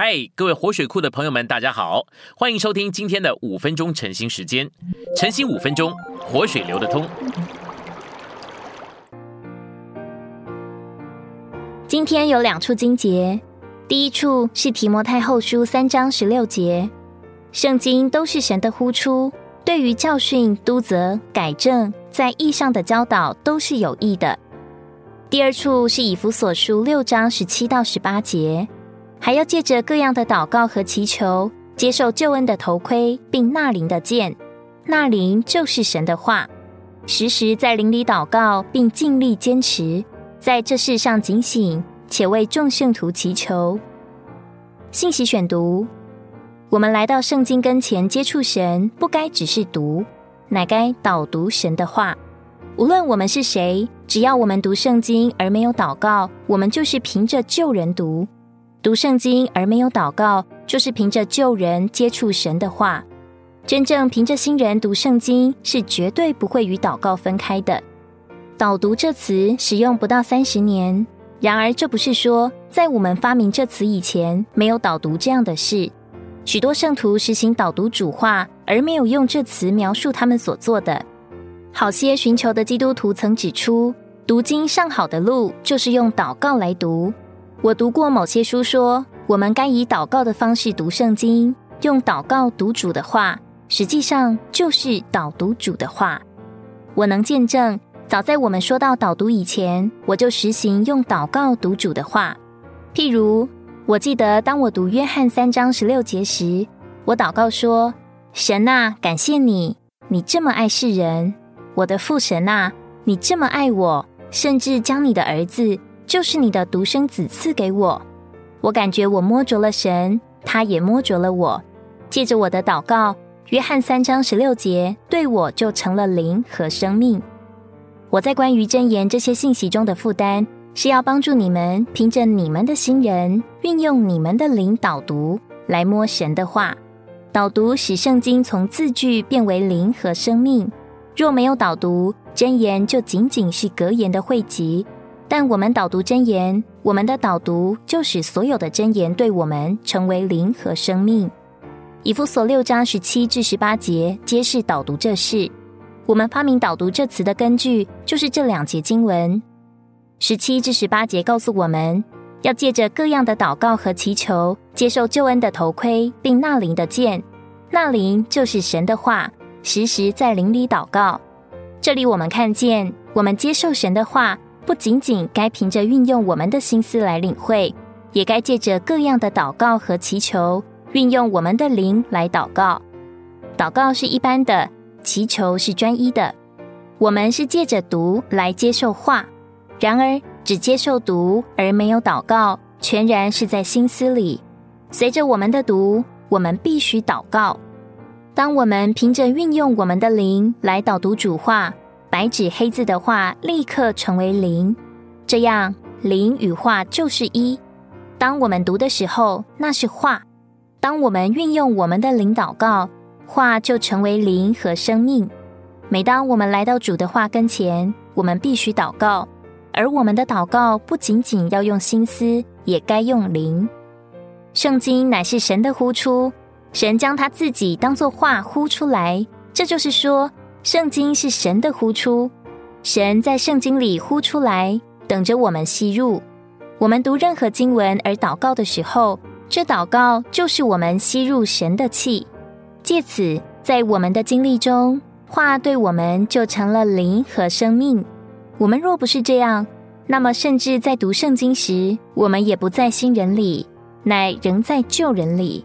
嗨，各位活水库的朋友们，大家好，欢迎收听今天的五分钟晨兴时间。晨兴五分钟，活水流得通。今天有两处经节，第一处是提摩太后书三章十六节，圣经都是神的呼出，对于教训、督责、改正，在义上的教导都是有益的。第二处是以弗所书六章十七到十八节。还要借着各样的祷告和祈求，接受救恩的头盔，并纳灵的剑。纳灵就是神的话，时时在灵里祷告，并尽力坚持，在这世上警醒，且为众圣徒祈求。信息选读：我们来到圣经跟前接触神，不该只是读，乃该导读神的话。无论我们是谁，只要我们读圣经而没有祷告，我们就是凭着救人读。读圣经而没有祷告，就是凭着旧人接触神的话。真正凭着新人读圣经，是绝对不会与祷告分开的。导读这词使用不到三十年，然而这不是说在我们发明这词以前没有导读这样的事。许多圣徒实行导读主话，而没有用这词描述他们所做的。好些寻求的基督徒曾指出，读经上好的路就是用祷告来读。我读过某些书，说我们该以祷告的方式读圣经，用祷告读主的话，实际上就是导读主的话。我能见证，早在我们说到导读以前，我就实行用祷告读主的话。譬如，我记得当我读约翰三章十六节时，我祷告说：“神啊，感谢你，你这么爱世人，我的父神啊，你这么爱我，甚至将你的儿子。”就是你的独生子赐给我，我感觉我摸着了神，他也摸着了我。借着我的祷告，约翰三章十六节对我就成了灵和生命。我在关于真言这些信息中的负担，是要帮助你们凭着你们的新人，运用你们的灵导读来摸神的话，导读使圣经从字句变为灵和生命。若没有导读，真言就仅仅是格言的汇集。但我们导读真言，我们的导读就使所有的真言对我们成为灵和生命。以弗所六章十七至十八节揭示导读这事。我们发明导读这词的根据就是这两节经文。十七至十八节告诉我们要借着各样的祷告和祈求，接受救恩的头盔，并纳灵的剑。纳灵就是神的话，时时在灵里祷告。这里我们看见，我们接受神的话。不仅仅该凭着运用我们的心思来领会，也该借着各样的祷告和祈求，运用我们的灵来祷告。祷告是一般的，祈求是专一的。我们是借着读来接受话，然而只接受读而没有祷告，全然是在心思里。随着我们的读，我们必须祷告。当我们凭着运用我们的灵来导读主话。白纸黑字的话立刻成为零，这样零与话就是一。当我们读的时候，那是话；当我们运用我们的灵祷告，话就成为灵和生命。每当我们来到主的话跟前，我们必须祷告，而我们的祷告不仅仅要用心思，也该用灵。圣经乃是神的呼出，神将他自己当作话呼出来，这就是说。圣经是神的呼出，神在圣经里呼出来，等着我们吸入。我们读任何经文而祷告的时候，这祷告就是我们吸入神的气，借此在我们的经历中，话对我们就成了灵和生命。我们若不是这样，那么甚至在读圣经时，我们也不在新人里，乃仍在旧人里。